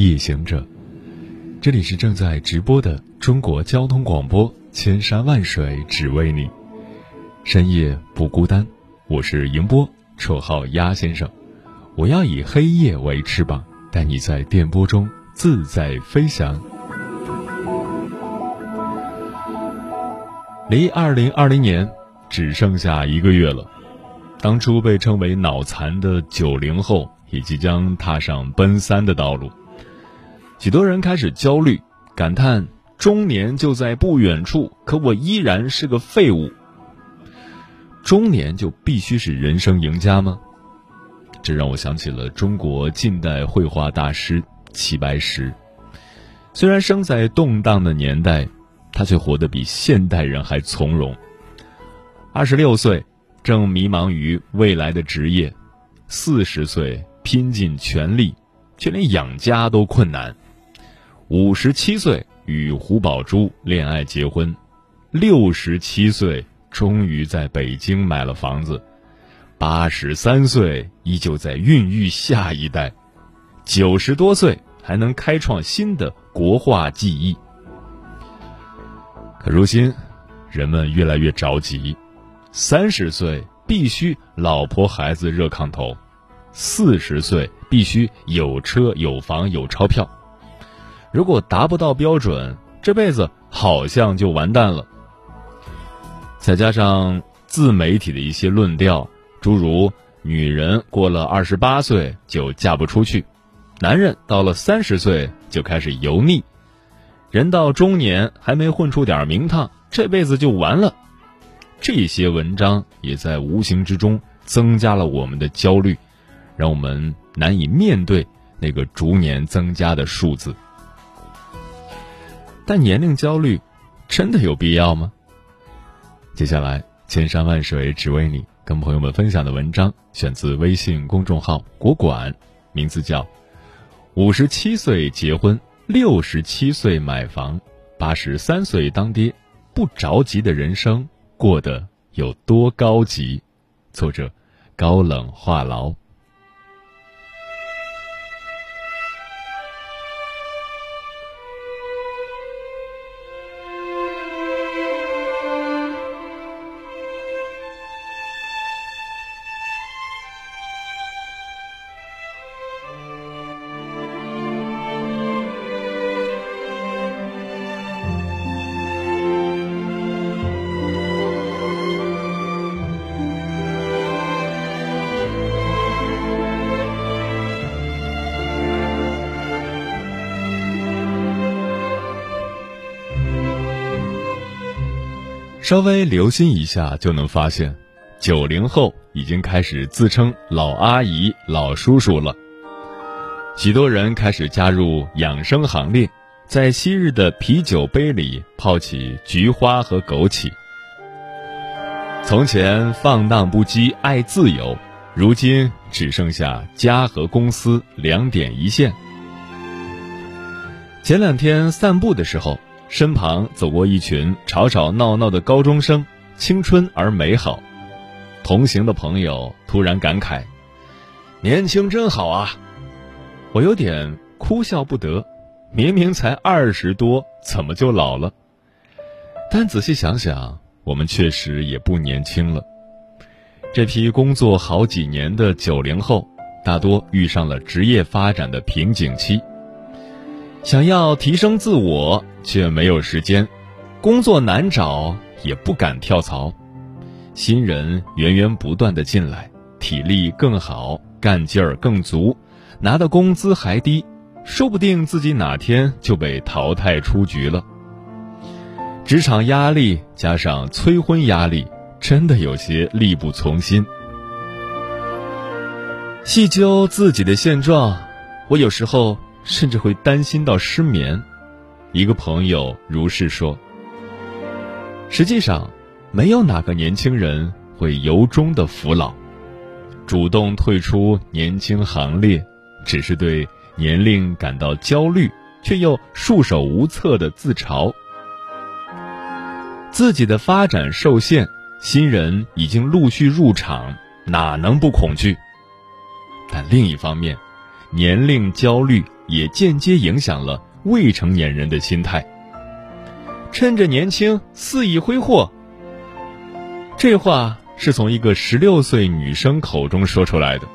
夜行者，这里是正在直播的中国交通广播，千山万水只为你，深夜不孤单。我是迎波，绰号鸭先生。我要以黑夜为翅膀，带你在电波中自在飞翔。离二零二零年只剩下一个月了，当初被称为脑残的九零后。也即将踏上奔三的道路，许多人开始焦虑，感叹中年就在不远处，可我依然是个废物。中年就必须是人生赢家吗？这让我想起了中国近代绘画大师齐白石。虽然生在动荡的年代，他却活得比现代人还从容。二十六岁，正迷茫于未来的职业；四十岁。拼尽全力，却连养家都困难。五十七岁与胡宝珠恋爱结婚，六十七岁终于在北京买了房子，八十三岁依旧在孕育下一代，九十多岁还能开创新的国画技艺。可如今，人们越来越着急，三十岁必须老婆孩子热炕头。四十岁必须有车有房有钞票，如果达不到标准，这辈子好像就完蛋了。再加上自媒体的一些论调，诸如女人过了二十八岁就嫁不出去，男人到了三十岁就开始油腻，人到中年还没混出点名堂，这辈子就完了。这些文章也在无形之中增加了我们的焦虑。让我们难以面对那个逐年增加的数字，但年龄焦虑真的有必要吗？接下来，千山万水只为你，跟朋友们分享的文章选自微信公众号“国馆”，名字叫《五十七岁结婚，六十七岁买房，八十三岁当爹，不着急的人生过得有多高级》，作者高冷话痨。稍微留心一下，就能发现，九零后已经开始自称老阿姨、老叔叔了。许多人开始加入养生行列，在昔日的啤酒杯里泡起菊花和枸杞。从前放荡不羁、爱自由，如今只剩下家和公司两点一线。前两天散步的时候。身旁走过一群吵吵闹闹的高中生，青春而美好。同行的朋友突然感慨：“年轻真好啊！”我有点哭笑不得，明明才二十多，怎么就老了？但仔细想想，我们确实也不年轻了。这批工作好几年的九零后，大多遇上了职业发展的瓶颈期。想要提升自我，却没有时间；工作难找，也不敢跳槽。新人源源不断的进来，体力更好，干劲儿更足，拿的工资还低，说不定自己哪天就被淘汰出局了。职场压力加上催婚压力，真的有些力不从心。细究自己的现状，我有时候甚至会担心到失眠。一个朋友如是说。实际上，没有哪个年轻人会由衷的服老，主动退出年轻行列，只是对年龄感到焦虑，却又束手无策的自嘲。自己的发展受限，新人已经陆续入场，哪能不恐惧？但另一方面，年龄焦虑也间接影响了未成年人的心态。趁着年轻肆意挥霍，这话是从一个十六岁女生口中说出来的。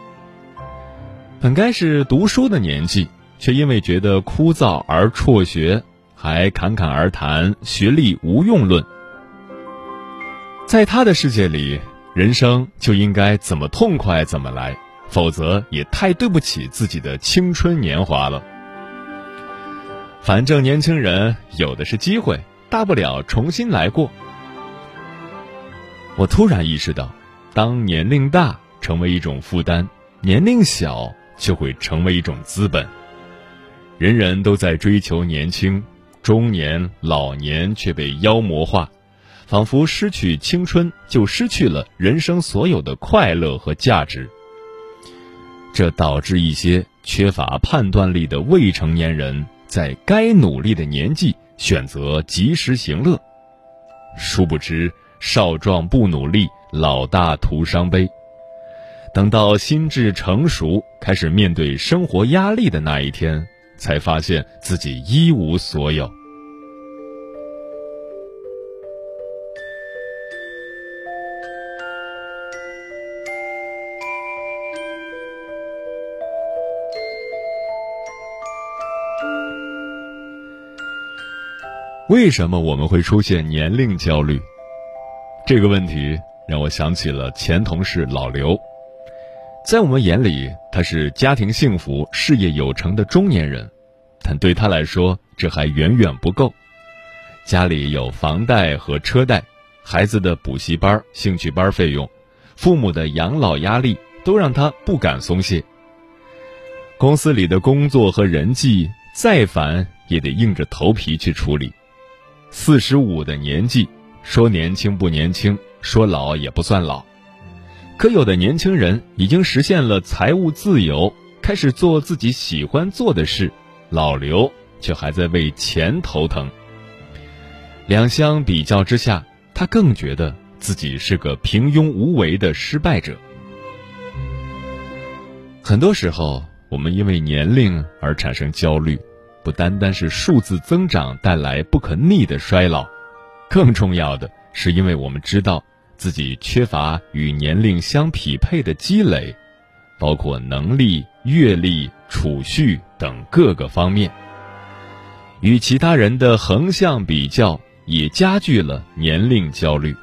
本该是读书的年纪，却因为觉得枯燥而辍学，还侃侃而谈学历无用论。在他的世界里，人生就应该怎么痛快怎么来。否则也太对不起自己的青春年华了。反正年轻人有的是机会，大不了重新来过。我突然意识到，当年龄大成为一种负担，年龄小就会成为一种资本。人人都在追求年轻，中年、老年却被妖魔化，仿佛失去青春就失去了人生所有的快乐和价值。这导致一些缺乏判断力的未成年人在该努力的年纪选择及时行乐，殊不知少壮不努力，老大徒伤悲。等到心智成熟，开始面对生活压力的那一天，才发现自己一无所有。为什么我们会出现年龄焦虑？这个问题让我想起了前同事老刘。在我们眼里，他是家庭幸福、事业有成的中年人，但对他来说，这还远远不够。家里有房贷和车贷，孩子的补习班、兴趣班费用，父母的养老压力，都让他不敢松懈。公司里的工作和人际再烦，也得硬着头皮去处理。四十五的年纪，说年轻不年轻，说老也不算老。可有的年轻人已经实现了财务自由，开始做自己喜欢做的事，老刘却还在为钱头疼。两相比较之下，他更觉得自己是个平庸无为的失败者。很多时候，我们因为年龄而产生焦虑。不单单是数字增长带来不可逆的衰老，更重要的是，因为我们知道自己缺乏与年龄相匹配的积累，包括能力、阅历、储蓄等各个方面。与其他人的横向比较，也加剧了年龄焦虑。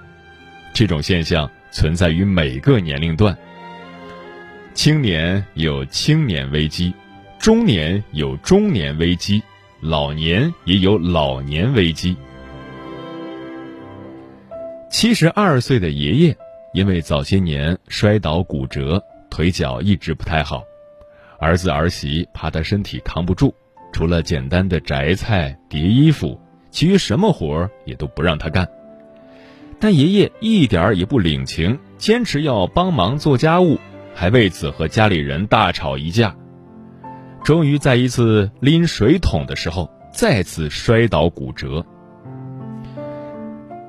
这种现象存在于每个年龄段。青年有青年危机。中年有中年危机，老年也有老年危机。七十二岁的爷爷因为早些年摔倒骨折，腿脚一直不太好，儿子儿媳怕他身体扛不住，除了简单的摘菜叠衣服，其余什么活儿也都不让他干。但爷爷一点儿也不领情，坚持要帮忙做家务，还为此和家里人大吵一架。终于在一次拎水桶的时候，再次摔倒骨折。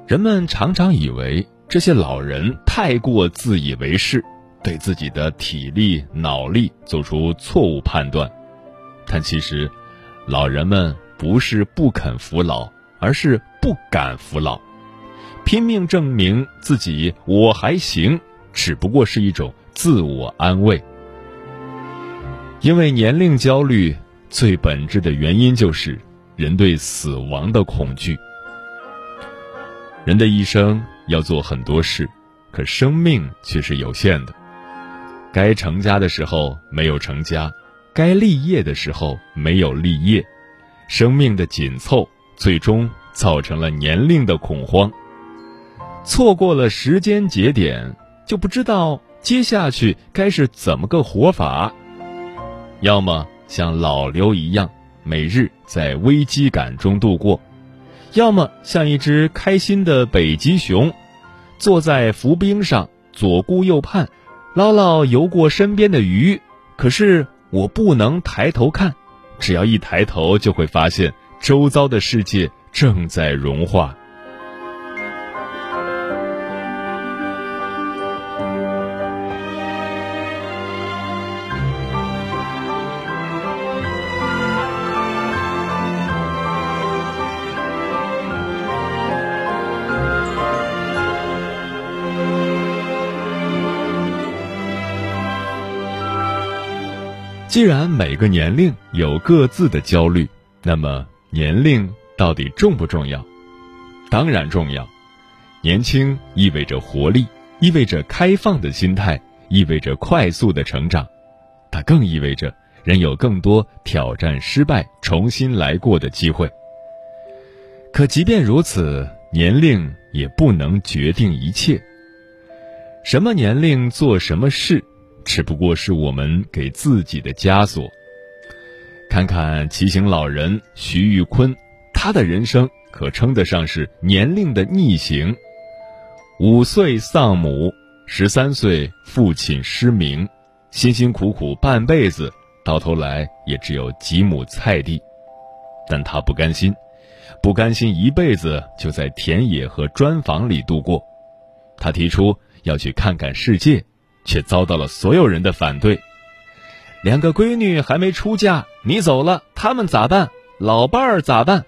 人们常常以为这些老人太过自以为是，对自己的体力、脑力做出错误判断，但其实，老人们不是不肯服老，而是不敢服老，拼命证明自己我还行，只不过是一种自我安慰。因为年龄焦虑，最本质的原因就是人对死亡的恐惧。人的一生要做很多事，可生命却是有限的。该成家的时候没有成家，该立业的时候没有立业，生命的紧凑最终造成了年龄的恐慌。错过了时间节点，就不知道接下去该是怎么个活法？要么像老刘一样，每日在危机感中度过；要么像一只开心的北极熊，坐在浮冰上，左顾右盼，捞捞游过身边的鱼。可是我不能抬头看，只要一抬头，就会发现周遭的世界正在融化。既然每个年龄有各自的焦虑，那么年龄到底重不重要？当然重要。年轻意味着活力，意味着开放的心态，意味着快速的成长。它更意味着人有更多挑战失败、重新来过的机会。可即便如此，年龄也不能决定一切。什么年龄做什么事？只不过是我们给自己的枷锁。看看骑行老人徐玉坤，他的人生可称得上是年龄的逆行。五岁丧母，十三岁父亲失明，辛辛苦苦半辈子，到头来也只有几亩菜地。但他不甘心，不甘心一辈子就在田野和砖房里度过。他提出要去看看世界。却遭到了所有人的反对。两个闺女还没出嫁，你走了，他们咋办？老伴儿咋办？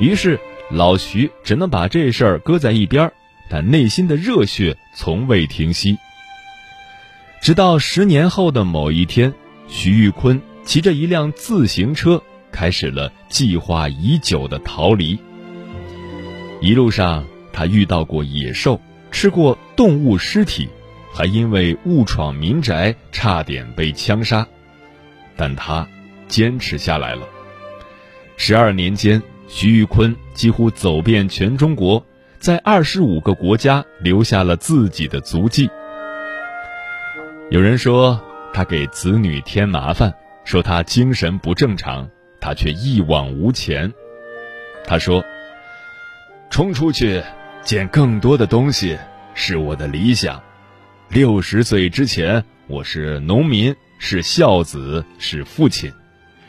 于是老徐只能把这事儿搁在一边，但内心的热血从未停息。直到十年后的某一天，徐玉坤骑着一辆自行车，开始了计划已久的逃离。一路上，他遇到过野兽，吃过动物尸体。还因为误闯民宅，差点被枪杀，但他坚持下来了。十二年间，徐玉坤几乎走遍全中国，在二十五个国家留下了自己的足迹。有人说他给子女添麻烦，说他精神不正常，他却一往无前。他说：“冲出去，见更多的东西，是我的理想。”六十岁之前，我是农民，是孝子，是父亲；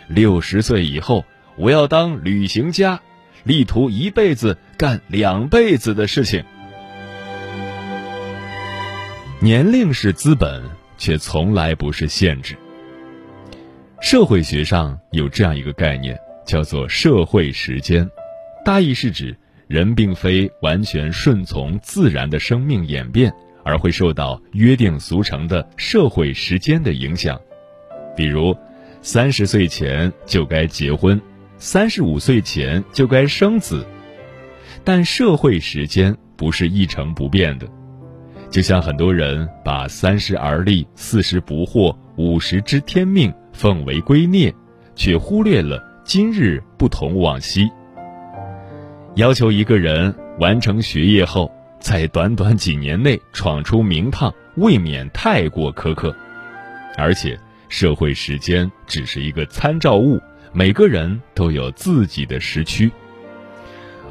六十岁以后，我要当旅行家，力图一辈子干两辈子的事情。年龄是资本，却从来不是限制。社会学上有这样一个概念，叫做社会时间，大意是指人并非完全顺从自然的生命演变。而会受到约定俗成的社会时间的影响，比如，三十岁前就该结婚，三十五岁前就该生子。但社会时间不是一成不变的，就像很多人把三十而立、四十不惑、五十知天命奉为圭臬，却忽略了今日不同往昔。要求一个人完成学业后。在短短几年内闯出名堂，未免太过苛刻。而且，社会时间只是一个参照物，每个人都有自己的时区。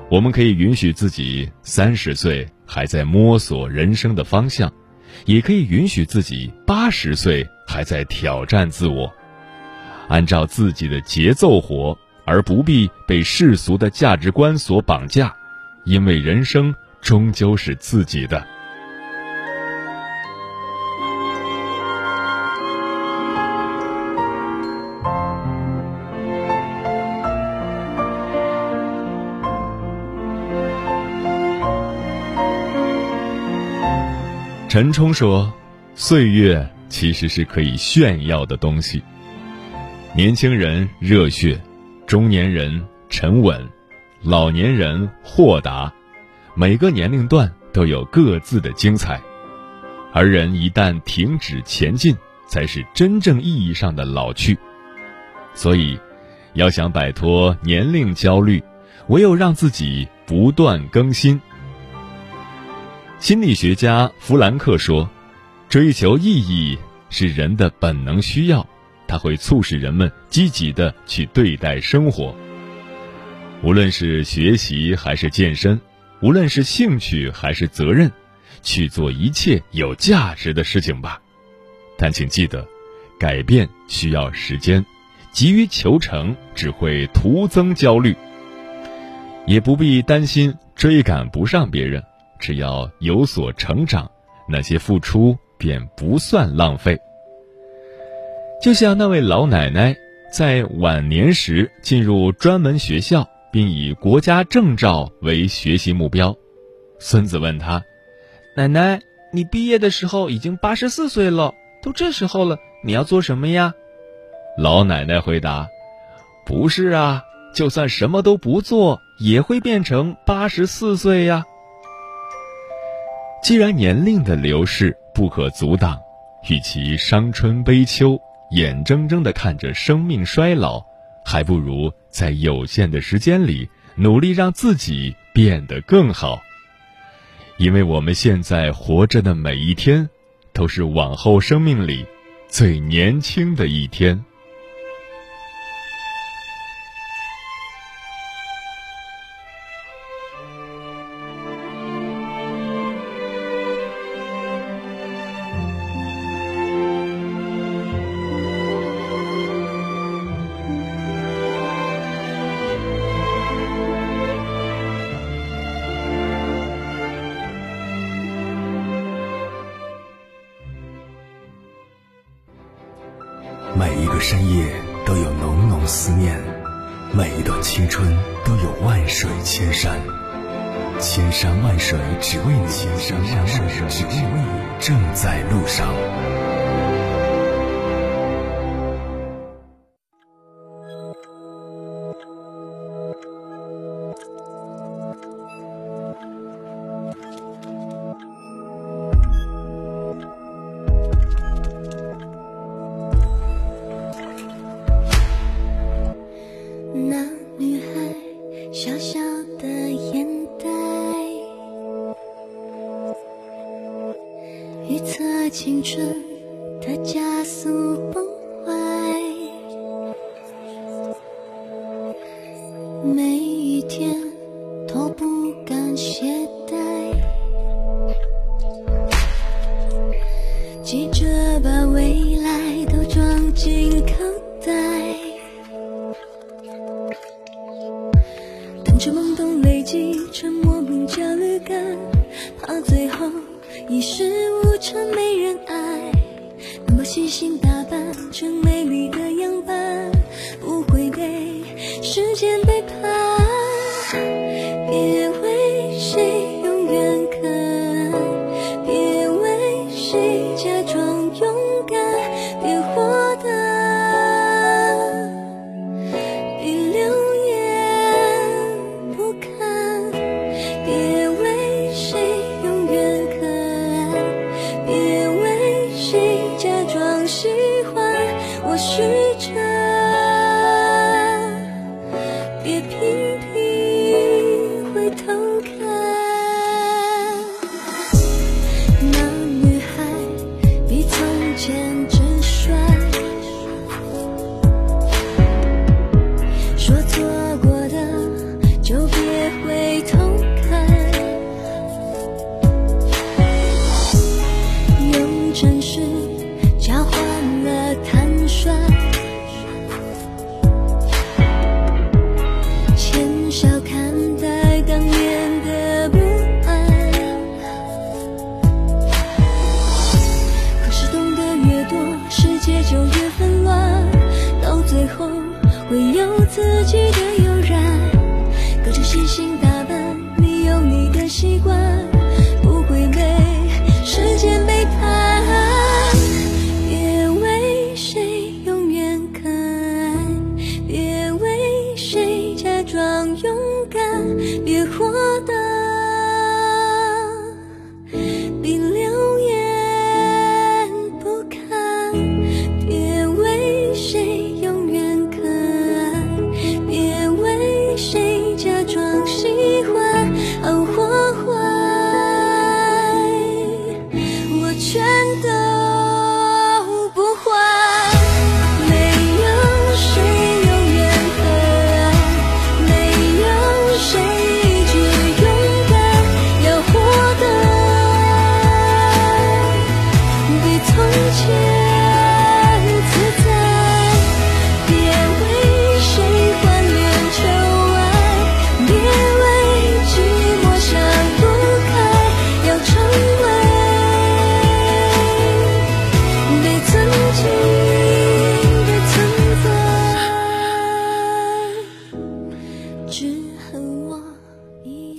我们可以允许自己三十岁还在摸索人生的方向，也可以允许自己八十岁还在挑战自我，按照自己的节奏活，而不必被世俗的价值观所绑架，因为人生。终究是自己的。陈冲说：“岁月其实是可以炫耀的东西。年轻人热血，中年人沉稳，老年人豁达。”每个年龄段都有各自的精彩，而人一旦停止前进，才是真正意义上的老去。所以，要想摆脱年龄焦虑，唯有让自己不断更新。心理学家弗兰克说：“追求意义是人的本能需要，它会促使人们积极的去对待生活。无论是学习还是健身，无论是兴趣还是责任，去做一切有价值的事情吧。但请记得，改变需要时间，急于求成只会徒增焦虑。也不必担心追赶不上别人，只要有所成长，那些付出便不算浪费。就像那位老奶奶在晚年时进入专门学校。并以国家证照为学习目标。孙子问他：“奶奶，你毕业的时候已经八十四岁了，都这时候了，你要做什么呀？”老奶奶回答：“不是啊，就算什么都不做，也会变成八十四岁呀。既然年龄的流逝不可阻挡，与其伤春悲秋，眼睁睁地看着生命衰老。”还不如在有限的时间里努力让自己变得更好，因为我们现在活着的每一天，都是往后生命里最年轻的一天。千山万水只为你，千山万水只为你，正在路上。未来都装进口袋，等着懵懂累积成莫名焦虑感，怕最后一事无成。没。细心打扮成别拼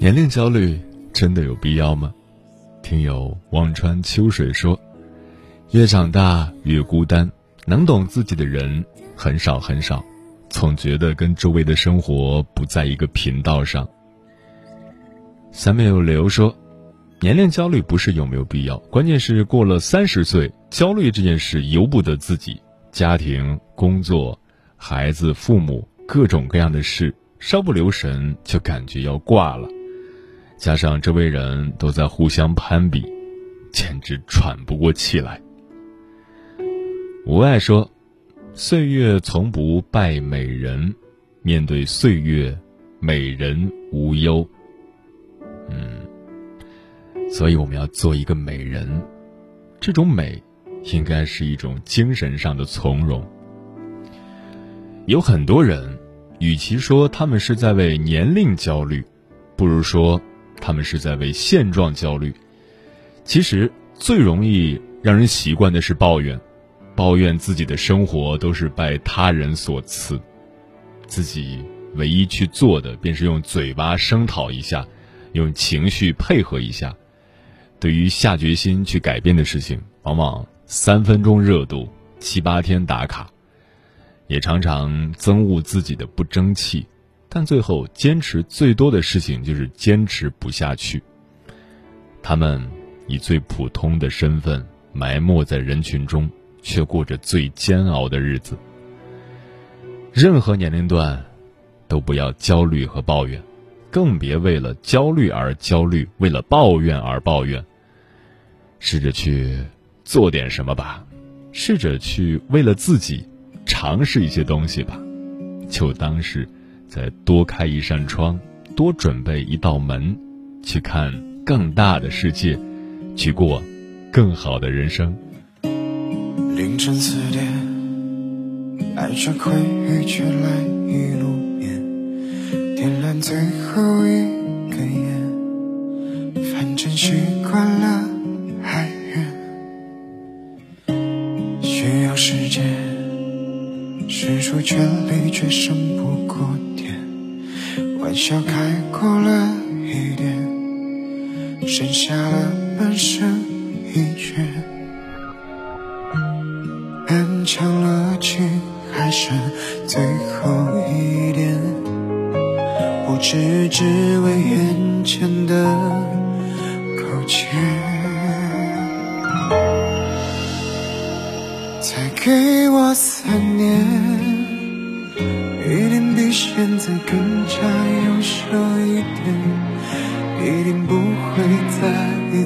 年龄焦虑真的有必要吗？听友望穿秋水说，越长大越孤单，能懂自己的人很少很少，总觉得跟周围的生活不在一个频道上。三面有理由说，年龄焦虑不是有没有必要，关键是过了三十岁，焦虑这件事由不得自己，家庭、工作、孩子、父母各种各样的事，稍不留神就感觉要挂了。加上周围人都在互相攀比，简直喘不过气来。无爱说：“岁月从不败美人，面对岁月，美人无忧。”嗯，所以我们要做一个美人，这种美，应该是一种精神上的从容。有很多人，与其说他们是在为年龄焦虑，不如说。他们是在为现状焦虑。其实最容易让人习惯的是抱怨，抱怨自己的生活都是拜他人所赐，自己唯一去做的便是用嘴巴声讨一下，用情绪配合一下。对于下决心去改变的事情，往往三分钟热度，七八天打卡，也常常憎恶自己的不争气。但最后坚持最多的事情就是坚持不下去。他们以最普通的身份埋没在人群中，却过着最煎熬的日子。任何年龄段，都不要焦虑和抱怨，更别为了焦虑而焦虑，为了抱怨而抱怨。试着去做点什么吧，试着去为了自己尝试一些东西吧，就当是。再多开一扇窗，多准备一道门，去看更大的世界，去过更好的人生。凌晨四点，爱着归于却来一路边，点燃最后一玩笑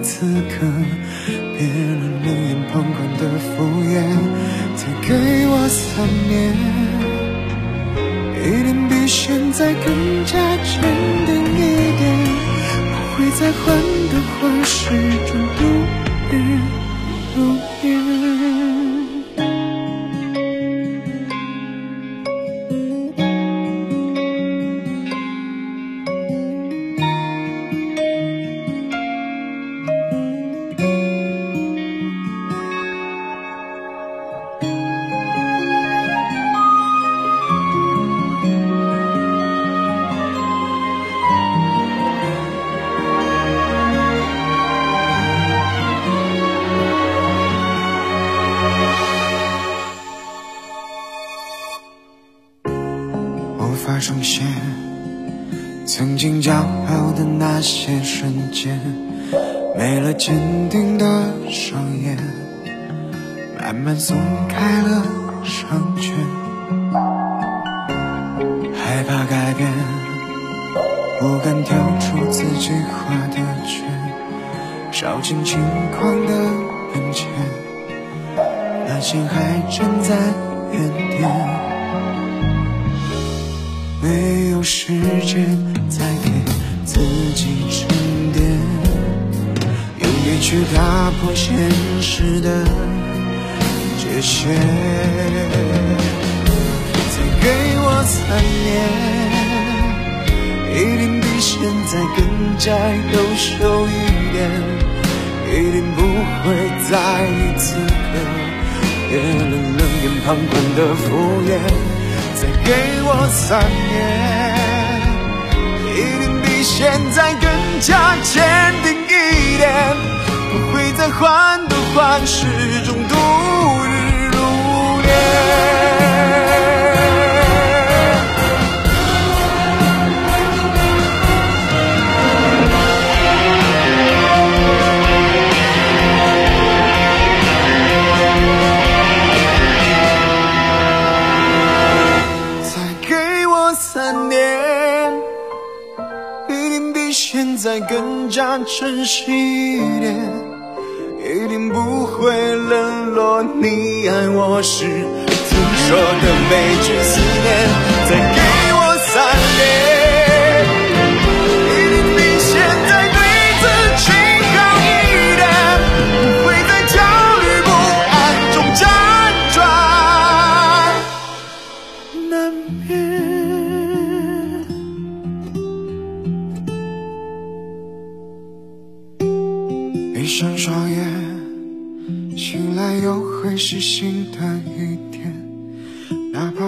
此刻别人冷眼旁观的敷衍。再给我三年，一定比现在更加坚定一点，不会再患得患失中度日如年。重现曾经骄傲的那些瞬间，没了坚定的双眼，慢慢松开了双拳，害怕改变，不敢跳出自己画的圈，烧尽轻狂的本钱，那些还站在原点。时间再给自己沉淀，用力去打破现实的界限。再给我三年，一定比现在更加优秀一点，一定不会在意此刻别人冷眼旁观的敷衍。再给我三年，现在更加坚定一点，不会再患得患失中度珍惜一点，一定不会冷落你爱我时听说的每句思念。再给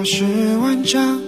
是万丈。